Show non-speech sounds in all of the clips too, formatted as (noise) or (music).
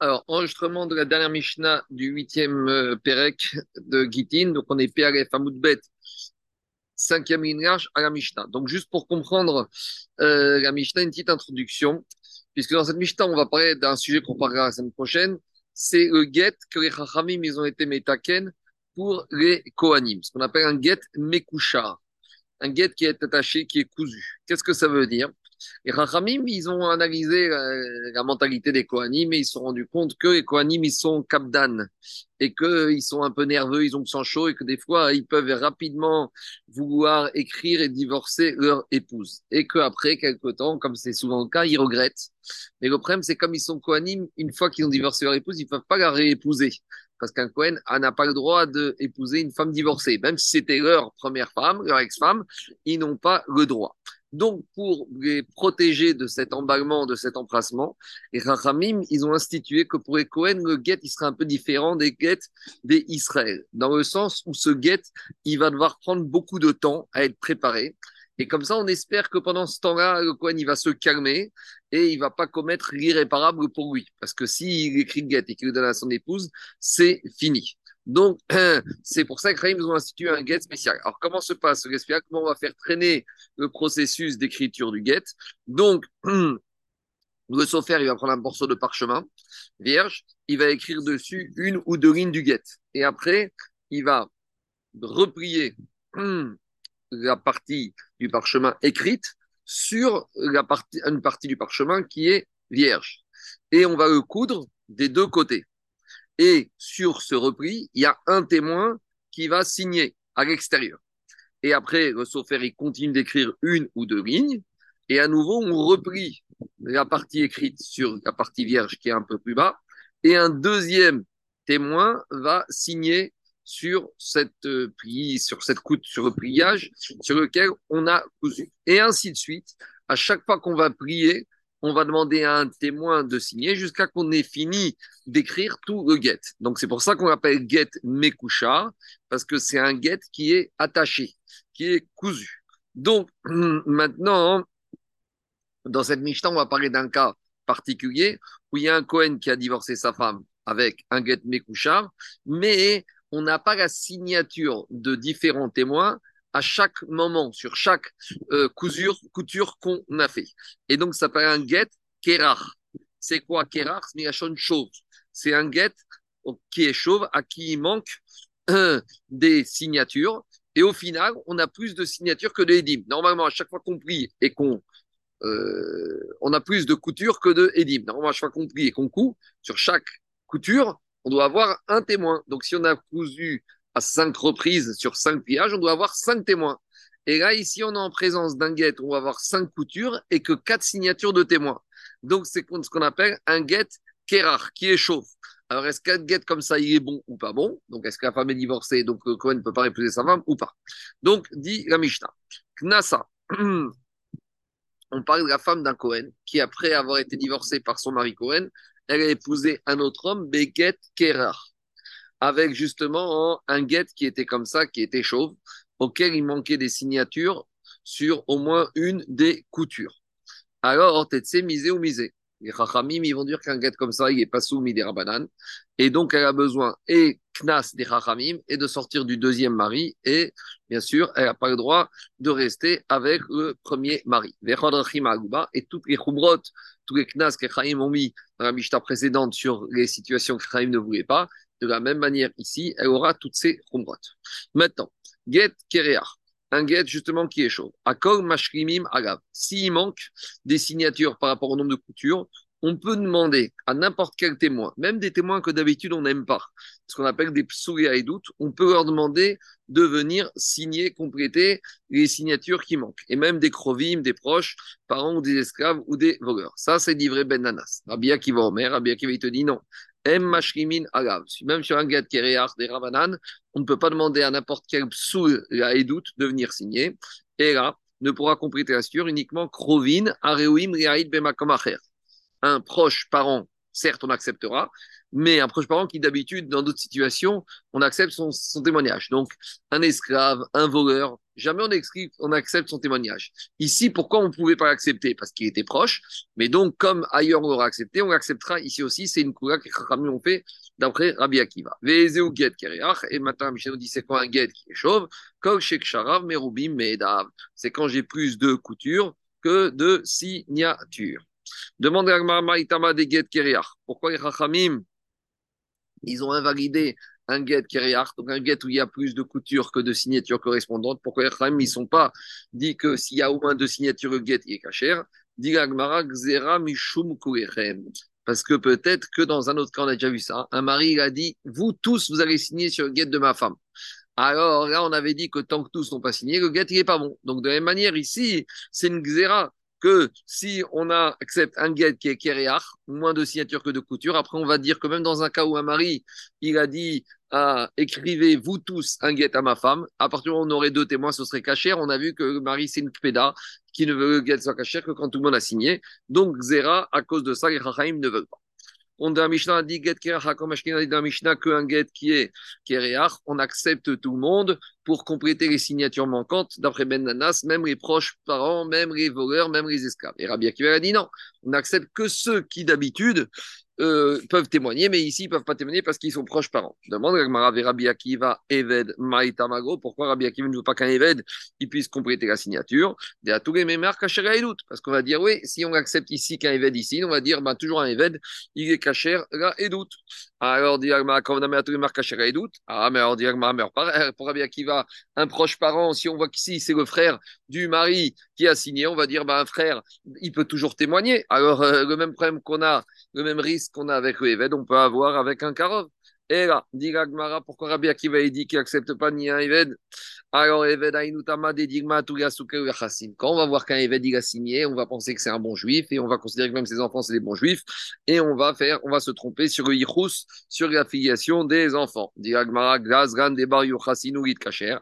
Alors, enregistrement de la dernière Mishnah du huitième euh, Pérec de Gitin. Donc, on est PRF Bet, cinquième ligne large à la Mishnah. Donc, juste pour comprendre euh, la Mishnah, une petite introduction. Puisque dans cette Mishnah, on va parler d'un sujet qu'on parlera la semaine prochaine. C'est le get que les Chachamim, ils ont été metaken pour les Kohanim. Ce qu'on appelle un get mekouchar. Un get qui est attaché, qui est cousu. Qu'est-ce que ça veut dire? Les Rachamim, ils ont analysé euh, la, mentalité des Kohanim et ils se sont rendus compte que les Kohanim, ils sont capdan et qu'ils sont un peu nerveux, ils ont le sang chaud et que des fois, ils peuvent rapidement vouloir écrire et divorcer leur épouse. Et qu'après quelque temps, comme c'est souvent le cas, ils regrettent. Mais le problème, c'est comme ils sont Kohanim, une fois qu'ils ont divorcé leur épouse, ils ne peuvent pas la réépouser. Parce qu'un Kohen n'a pas le droit d'épouser une femme divorcée. Même si c'était leur première femme, leur ex-femme, ils n'ont pas le droit. Donc, pour les protéger de cet emballement, de cet empressement, les Rachamim, ils ont institué que pour les Cohen, le guet, il sera un peu différent des guets des Israël, dans le sens où ce guet, il va devoir prendre beaucoup de temps à être préparé. Et comme ça, on espère que pendant ce temps-là, le Cohen, il va se calmer et il va pas commettre l'irréparable pour lui. Parce que s'il écrit le guet et qu'il le donne à son épouse, c'est fini. Donc, (clears throat) c'est pour ça que nous ont institué un get spécial. Alors, comment se passe ce get spécial? Comment on va faire traîner le processus d'écriture du get? Donc, (clears throat) le sophère, il va prendre un morceau de parchemin vierge, il va écrire dessus une ou deux lignes du get. Et après, il va replier (clears throat) la partie du parchemin écrite sur une partie du parchemin qui est vierge. Et on va le coudre des deux côtés. Et sur ce repli, il y a un témoin qui va signer à l'extérieur. Et après, le sophère, il continue d'écrire une ou deux lignes. Et à nouveau, on replie la partie écrite sur la partie vierge qui est un peu plus bas. Et un deuxième témoin va signer sur cette euh, sur cette coupe, sur le pliage sur lequel on a cousu. Et ainsi de suite. À chaque fois qu'on va plier, on va demander à un témoin de signer jusqu'à qu'on ait fini d'écrire tout le get. Donc c'est pour ça qu'on appelle get mekoucha, parce que c'est un get qui est attaché, qui est cousu. Donc (clears throat) maintenant, dans cette Mishnah, on va parler d'un cas particulier où il y a un Cohen qui a divorcé sa femme avec un get mekoucha, mais on n'a pas la signature de différents témoins à chaque moment, sur chaque euh, couture, qu'on a fait. Et donc, ça s'appelle un get kerar. C'est quoi kerar C'est chauve. C'est un get qui est chauve, à qui il manque euh, des signatures. Et au final, on a plus de signatures que de Normalement, à chaque fois qu'on plie et qu'on euh, on a plus de couture que de. Normalement, à chaque fois qu'on plie et qu'on coud, sur chaque couture, on doit avoir un témoin. Donc, si on a cousu cinq reprises sur cinq pliages, on doit avoir cinq témoins. Et là, ici, on est en présence d'un guet, on va avoir cinq coutures et que quatre signatures de témoins. Donc, c'est ce qu'on appelle un guet qui est chauffe. Alors, est-ce qu'un guet comme ça, il est bon ou pas bon? Donc, est-ce que la femme est divorcée, donc le Cohen ne peut pas épouser sa femme ou pas? Donc, dit la Mishnah. Knasa. (clears throat) On parle de la femme d'un Cohen qui, après avoir été divorcée par son mari Cohen, elle a épousé un autre homme, Beget Kerar avec justement un guet qui était comme ça, qui était chauve, auquel il manquait des signatures sur au moins une des coutures. Alors, c'est misé ou misé? Les Chachamim, ils vont dire qu'un guet comme ça, il n'est pas soumis des Rabanan. Et donc, elle a besoin et knas des Chachamim et de sortir du deuxième mari. Et bien sûr, elle n'a pas le droit de rester avec le premier mari. Et toutes les chumrot, tous les knas que Chachamim ont mis dans la Mishnah précédente sur les situations que Chachamim ne voulait pas, de la même manière ici, elle aura toutes ces chumrotes. Maintenant, get kereach, un get justement qui est chaud. Akol mashkimim agav. S'il manque des signatures par rapport au nombre de coutures, on peut demander à n'importe quel témoin, même des témoins que d'habitude on n'aime pas, ce qu'on appelle des et doutes, on peut leur demander de venir signer, compléter les signatures qui manquent. Et même des crovimes, des proches, parents ou des esclaves ou des voleurs. Ça, c'est livré Ben Nanas. Rabia qui va au maire, Rabia qui va, il te dit non. Même sur un get kéréach des Ravanan, on ne peut pas demander à n'importe quel psou la de venir signer. Et là, ne pourra compléter la uniquement Krovin, Areuim, Riaïd, Bemakomacher. Un proche parent certes, on acceptera, mais un proche parent qui d'habitude, dans d'autres situations, on accepte son, témoignage. Donc, un esclave, un voleur, jamais on, accepte son témoignage. Ici, pourquoi on ne pouvait pas l'accepter? Parce qu'il était proche, mais donc, comme ailleurs on l'aura accepté, on l'acceptera ici aussi. C'est une couleur que Rami ont fait d'après Rabbi Akiva. et maintenant Michel nous dit c'est quoi un get qui est chauve? C'est quand j'ai plus de coutures que de signatures. Demande à Maïtama des get Pourquoi les Rachamim ils ont invalidé un get kériach, donc un get où il y a plus de coutures que de signatures correspondantes. Pourquoi les ils ne sont pas dit que s'il y a au moins deux signatures, le il est caché? Dit mishum Parce que peut-être que dans un autre cas, on a déjà vu ça. Un mari, il a dit Vous tous, vous allez signer sur le get de ma femme. Alors là, on avait dit que tant que tous n'ont pas signé, le get, il n'est pas bon. Donc, de la même manière, ici, c'est une xéra que si on accepte un guet qui est kéréach, moins de signature que de couture, après on va dire que même dans un cas où un mari, il a dit écrivez vous tous un guet à ma femme, à partir du moment où on aurait deux témoins, ce serait caché. On a vu que le mari, c'est une kpeda qui ne veut que le guet soit caché que quand tout le monde a signé. Donc, Zera, à cause de ça, les Rachaim ne veulent pas. On Mishnah dit comme dit dans Mishnah qu'un get qui est kereach, on accepte tout le monde pour compléter les signatures manquantes. D'après Ben Nanas, même les proches parents, même les voleurs, même les esclaves. Et Rabbi Akiva a dit non, on n'accepte que ceux qui d'habitude euh, peuvent témoigner, mais ici, ils ne peuvent pas témoigner parce qu'ils sont proches parents. Demande Rabbi Akiva, Eved, Maïtamago, pourquoi Rabbi Akiva ne veut pas qu'un Eved puisse compléter la signature Parce qu'on va dire, oui, si on accepte ici qu'un Eved ici, on va dire, bah, toujours un Eved, il est caché là et doute. Alors, quand on a mis à tous les marques et doute, ah, mais alors, pour Rabbi Akiva, un proche parent, si on voit qu'ici, c'est le frère du mari qui a signé, on va dire, bah, un frère, il peut toujours témoigner. Alors, euh, le même problème qu'on a, le même risque qu'on a avec Eved, on peut avoir avec un Karov. Et là, dit Gagmara, pourquoi Rabbi Akiva dit qu'il n'accepte pas ni un Eved? Alors, Eved. Quand on va voir qu'un Eved il a signé, on va penser que c'est un bon juif et on va considérer que même ses enfants c'est des bons juifs et on va faire, on va se tromper sur le Yichus, sur la filiation des enfants.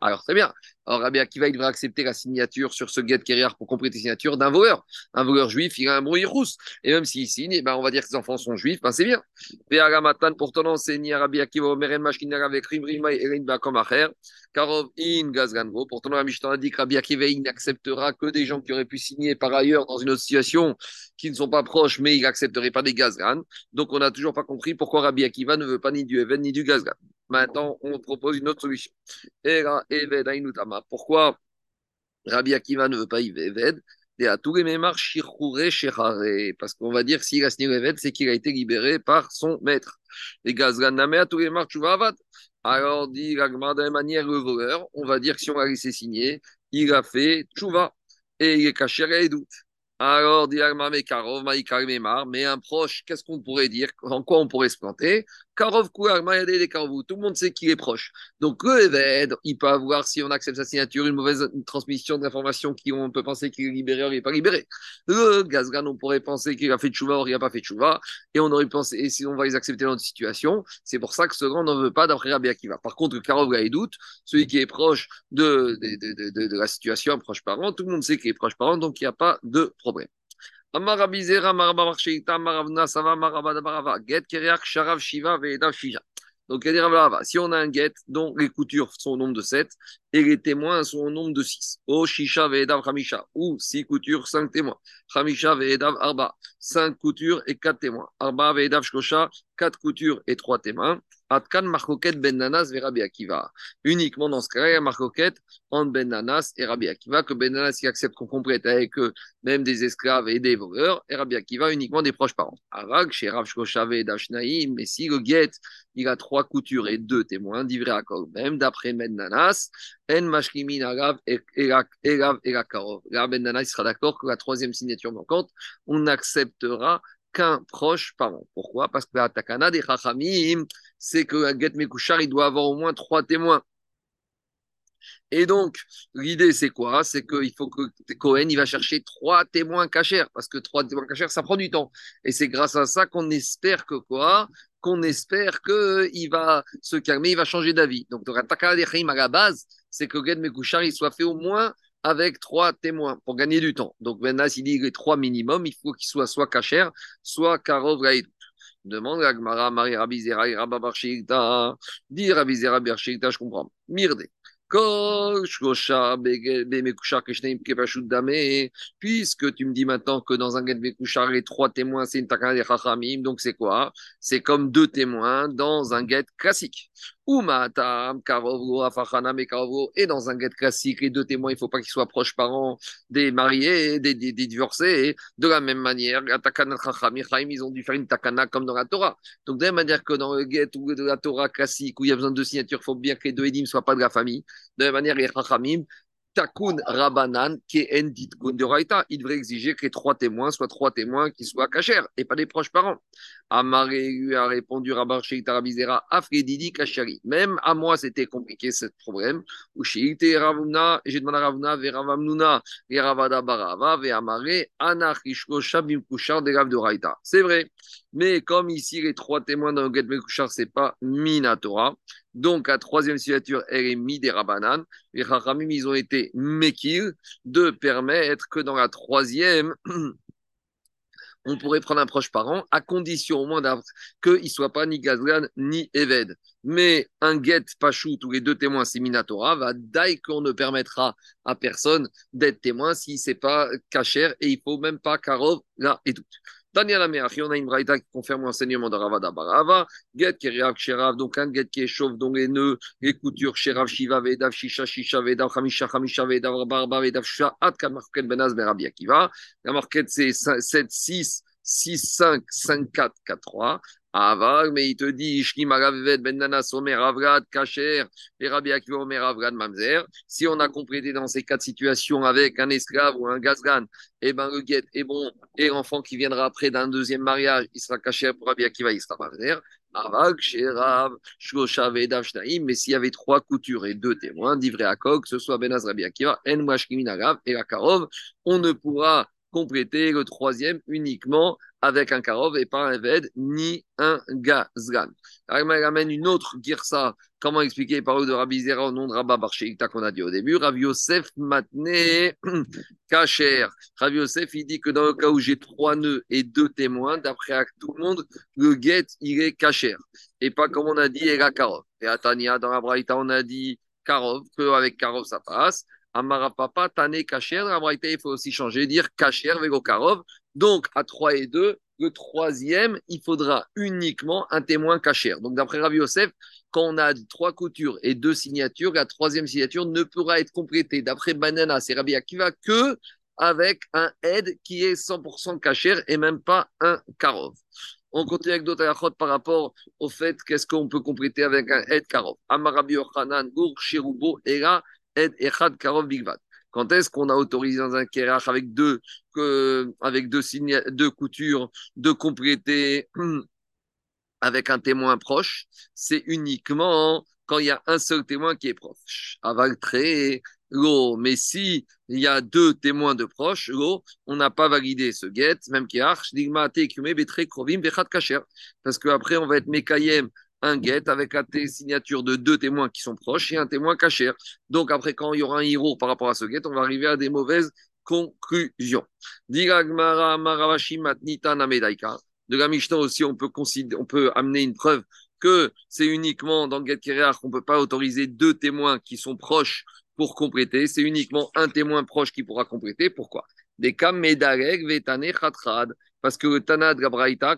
Alors, très bien. Alors Rabbi Akiva, il devrait accepter la signature sur ce get carrière pour compléter la signature d'un voleur. Un voleur juif, il a un bon rousse. Et même s'il signe, eh ben, on va dire que ses enfants sont juifs, ben, c'est bien. pour ton enseigner Rabbi Akiva, Omeren Mashkinara avec Rimrima et Erin Bakom Acher, Karov In Gazganvo. Pourtant, la Mishnah a dit que Rabbi Akiva, n'acceptera que des gens qui auraient pu signer par ailleurs dans une autre situation qui ne sont pas proches, mais il n'accepterait pas des Gazgan. Donc, on n'a toujours pas compris pourquoi Rabbi Akiva ne veut pas ni du Even ni du Gazgan. Maintenant, on propose une autre solution. Pourquoi Rabbi Akiva ne veut pas Eved? Parce qu'on va dire s'il a signé Eved, c'est qu'il a été libéré par son maître. Les Alors, dit la de la manière, le voleur, on va dire que si on l'a laissé signer, il a fait tchouva et il est caché à les doutes. Alors, mais un proche, qu'est-ce qu'on pourrait dire En quoi on pourrait se planter? Karov tout le monde sait qu'il est proche. Donc le il peut avoir, si on accepte sa signature, une mauvaise transmission d'informations qui on peut penser qu'il est libéré ou il n'est pas libéré. Le Gazgan, on pourrait penser qu'il a fait chouva ou il n'a pas fait chouva, et on aurait pensé, et si on va les accepter dans notre situation, c'est pour ça que ce grand n'en veut pas d'après Rabbi Akiva. Par contre, Karov doute, celui qui est proche de, de, la situation, proche parent, tout le monde sait qu'il est proche parent, donc il n'y a pas de problème. Get Sharav Shiva Donc, si on a un get dont les coutures sont au nombre de 7 et les témoins sont au nombre de 6. O Shisha Ve'edav Hamisha. Ou 6 coutures, 5 témoins. Hamisha Ve'edav Arba. 5 coutures et 4 témoins. Arba Ve'edav Shkosha. 4 coutures et 3 témoins. Atkan Marcoquet Ben Nanas et Rabbi Akiva. Uniquement dans ce cas-là, il y a Marcoquet entre Ben Nanas et Rabbi Akiva, que Ben Nanas accepte qu'on complète avec eux même des esclaves et des voleurs, et Rabbi Akiva uniquement des proches parents. Arag, chez Rav et Dashnaïm, mais si le guet, il a trois coutures et deux témoins, d'ivré à même d'après Ben Nanas, En Mashkimin Arav et Karov. Là, Ben Nanas sera d'accord que la troisième signature manquante, on acceptera qu'un proche parent. Pourquoi? Parce que la takana des chachamim, c'est que get mekouchar, il doit avoir au moins trois témoins. Et donc, l'idée, c'est quoi? C'est qu'il faut que Cohen, il va chercher trois témoins cachers, parce que trois témoins cachers, ça prend du temps. Et c'est grâce à ça qu'on espère que quoi? Qu'on espère qu'il va se calmer, il va changer d'avis. Donc, la takana des chachamim, à la base, c'est que get mekouchar, il soit fait au moins avec trois témoins pour gagner du temps. Donc maintenant, s'il dit les trois minimums, il faut qu'il soit soit Kacher, soit Karov Demande à Gmara, Marie Rabizera Rabba Barshikta. Dis Rabizera Barshikta, je comprends. Mirde. Puisque tu me dis maintenant que dans un get Mekushar, les trois témoins, c'est une takana des Chachamim, donc c'est quoi? C'est comme deux témoins dans un get classique. Et dans un get classique, les deux témoins, il ne faut pas qu'ils soient proches parents des mariés, des, divorcés. De la même manière, ils ont dû faire une takana comme dans la Torah. Donc, de la même manière que dans le get ou la Torah classique, où il y a besoin de signatures, il faut bien que les deux édimes ne soient pas de la famille. De la même manière, les Chachamim, Takun Rabanan, qui est Endit Gondoraita, il devrait exiger que les trois témoins soient trois témoins qui soient cachers et pas des proches parents. Amaré lui a répondu Rabar Tarabizera, Afredidi Kachari. Même à moi, c'était compliqué ce problème. Ushite Ravuna, j'ai demandé à Ravuna, Veravamnuna, Veravada Barava, Veamare, Anachishko Shabim Kushar de Raita. C'est vrai. Mais comme ici, les trois témoins dans le Get Kushar, c'est pas Minatora. Donc, la troisième signature, elle est mis des rabanan. Les Chachamim, ils ont été mekil de permettre que dans la troisième, (clears throat) on pourrait prendre un proche parent, à condition au moins qu'il ne soit pas ni Gazlan ni Eved. Mais un get Pachout où les deux témoins c'est Minatora va d'ailleurs qu'on ne permettra à personne d'être témoin si ce n'est pas Kacher et il ne faut même pas Karov là et tout. Daniel Améach, on a une braïta qui confirme l'enseignement de Ravada Barava. Get Keriav Sherav, donc un get qui est chauve, dont les nœuds, les coutures, Sherav Shiva, Vedav Shisha, Shisha, Vedav Hamisha, Hamisha, Vedav Barba, Vedav Shisha, Atkan Market Benaz, Berabi Akiva. La marquette, c'est 7, 6, 6, 5, 5, 4, 4, 3. Avag, mais il te dit, Ishki Magavet Ben Nanas Omer Avrad Kacher et Rabbi Omer Mamzer. Si on a complété dans ces quatre situations avec un esclave ou un gazgan, eh ben le guet est bon et l'enfant qui viendra après d'un deuxième mariage, il sera caché pour Rabbi Akiva, il sera Mamzer. Avag, Sherav, Shoshav et mais s'il y avait trois coutures et deux témoins, d'Ivré que ce soit Benaz Rabbi Akiva, En Mashkiminagav et la Karov, on ne pourra compléter le troisième uniquement avec un karov et pas un ved ni un gazgan. il amène une autre girsa. Comment expliquer les paroles de Rabbi Zera au nom de Rabba Barcheikta qu'on a dit au début? Rabbi Yosef Matne (clears throat) Kacher. Rabbi Yosef, il dit que dans le cas où j'ai trois nœuds et deux témoins, d'après tout le monde, le get, il est Kacher. Et pas comme on a dit, il Karov. Et à Tania, dans la Braïta, on a dit Karov, qu'avec Karov ça passe. Amarapapa, Tane Kacher. La il faut aussi changer, dire Kacher, Vego Karov. Donc, à 3 et 2, le troisième, il faudra uniquement un témoin cachère. Donc, d'après Rabbi Yosef, quand on a trois coutures et deux signatures, la troisième signature ne pourra être complétée. D'après Banana, c'est Rabbi Akiva que avec un aide qui est 100% cachère et même pas un karov. On continue avec d'autres par rapport au fait qu'est-ce qu'on peut compléter avec un aide karov. Amarabi Ochanan, Gur, Sherubo, Era, Quand est-ce qu'on a autorisé dans un kerach avec deux, avec deux, deux coutures de compléter (clears throat) avec un témoin proche? C'est uniquement quand il y a un seul témoin qui est proche. très l'eau. Mais si il y a deux témoins de proche, on n'a pas validé ce get, même qui est parce qu'après on va être mékayem un guet avec la signature de deux témoins qui sont proches et un témoin caché. Donc après, quand il y aura un héros par rapport à ce guet, on va arriver à des mauvaises conclusions. De la Mishnah aussi, on peut, amener une preuve que c'est uniquement dans le guet qu'on ne peut pas autoriser deux témoins qui sont proches pour compléter. C'est uniquement un témoin proche qui pourra compléter. Pourquoi? Des cas medareg vetane khatrad. Parce que le Tana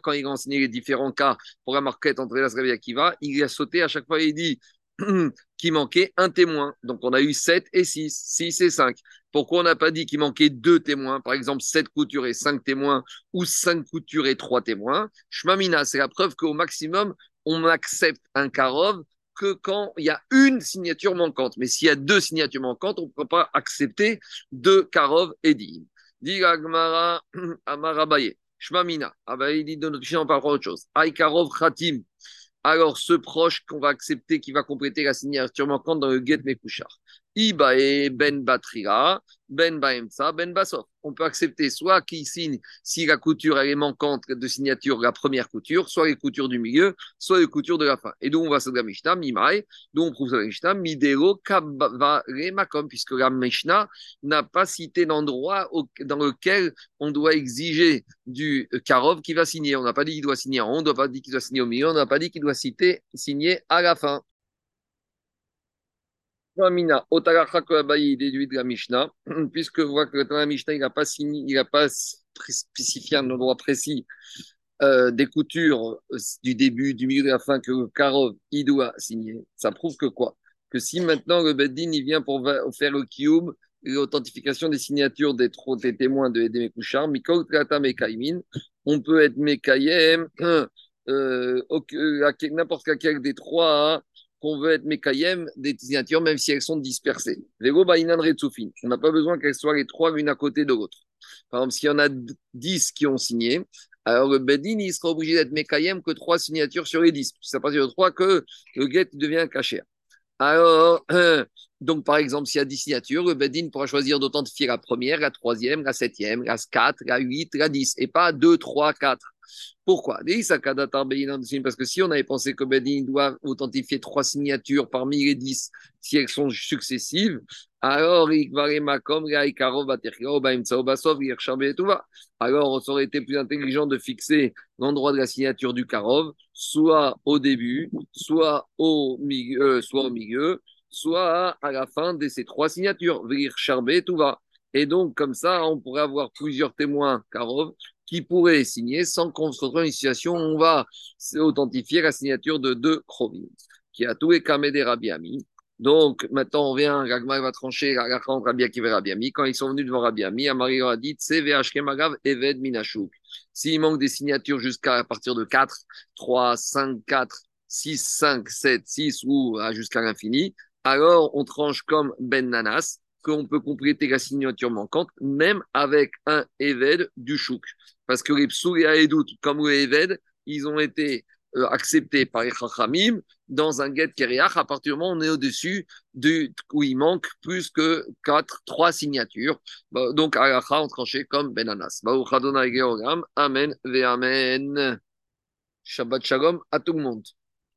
quand il a enseigné les différents cas pour la marquette entre les et il a sauté à chaque fois et il dit (clears throat) qu'il manquait un témoin. Donc on a eu 7 et 6, 6 et 5. Pourquoi on n'a pas dit qu'il manquait deux témoins? Par exemple, 7 coutures et 5 témoins ou 5 coutures et 3 témoins. Shmamina, c'est la preuve qu'au maximum, on accepte un karov que quand il y a une signature manquante. Mais s'il y a deux signatures manquantes, on ne peut pas accepter deux karov et dim. Dit (clears throat) Amara Amarabaye. Shmamina. Ah bah, il dit de notre on parle autre chose. Aikarov Khatim. Alors, ce proche qu'on va accepter, qui va compléter la signature manquante dans le Get Mekushar. Ibae ben batrira, ben baemsa, ben basof. On peut accepter soit qui signe si la couture est manquante de signature, la première couture, soit les coutures du milieu, soit les coutures de la fin. Et donc on va sur la Mishnah, donc on trouve sur la Mishnah, Midero Makom, puisque la Mishnah n'a pas cité d'endroit dans lequel on doit exiger du Karov qui va signer. On n'a pas dit qu'il doit signer en haut, on n'a pas dit qu'il doit signer au milieu, on n'a pas dit qu'il doit citer, signer à la fin. Mina, déduit de la Mishnah, (clears throat) puisque voyez que dans la Mishnah, il n'a pas, il n'a pas spécifié un endroit précis euh, des coutures euh, du début, du milieu de la fin que Karov, il doit signer. Ça prouve que quoi? Que si maintenant le Beddin, il vient pour faire le Kiyum, l'authentification des signatures des, des témoins de Edem Kouchar, on peut être Mekayem, (clears throat) euh, euh n'importe quel des trois qu'on veut être Mekayem des signatures, même si elles sont dispersées. On n'a pas besoin qu'elles soient les trois l'une à côté de l'autre. Par exemple, s'il y en a dix qui ont signé, alors le Bedin, il sera obligé d'être Mekayem que trois signatures sur les dix. C'est à partir de trois que le get devient caché. Alors, (clears throat) donc par exemple, s'il y a dix signatures, le Bedin pourra choisir d'authentifier la première, la troisième, la septième, la quatre, la huit, la dix, et pas deux, trois, quatre. Pourquoi? Parce que si on avait pensé que Bedin doit authentifier trois signatures parmi les dix, si elles sont successives, alors alors ça aurait été plus intelligent de fixer l'endroit de la signature du Karov, soit au début, soit au milieu, euh, soit au milieu, soit à la fin de ces trois signatures. Et donc, comme ça, on pourrait avoir plusieurs témoins Karov qui pourrait signer sans qu'on se retrouve dans une situation où on va authentifier la signature de deux Krovim, qui a tout et Kamede Rabiami. Donc, maintenant, on vient, Gagma va trancher Rabbi Akiva et Rabbi Quand ils sont venus devant Rabbi Ami, Amari leur a dit Magav Eved Minashuk. S'il manque des signatures jusqu'à partir de 4, 3, 5, 4, 6, 5, 7, 6 ou jusqu'à l'infini, alors on tranche comme Ben Nanas, qu'on peut compléter la signature manquante, même avec un Eved du Chouk. Parce que les Psou et comme les Eved, ils ont été euh, acceptés par les Chachamim dans un get Keriach à partir du moment où on est au-dessus du, où il manque plus que 4, 3 signatures. Bah, donc, à on tranchait comme Benanas. Amen ve Amen. Shabbat Shalom à tout le monde.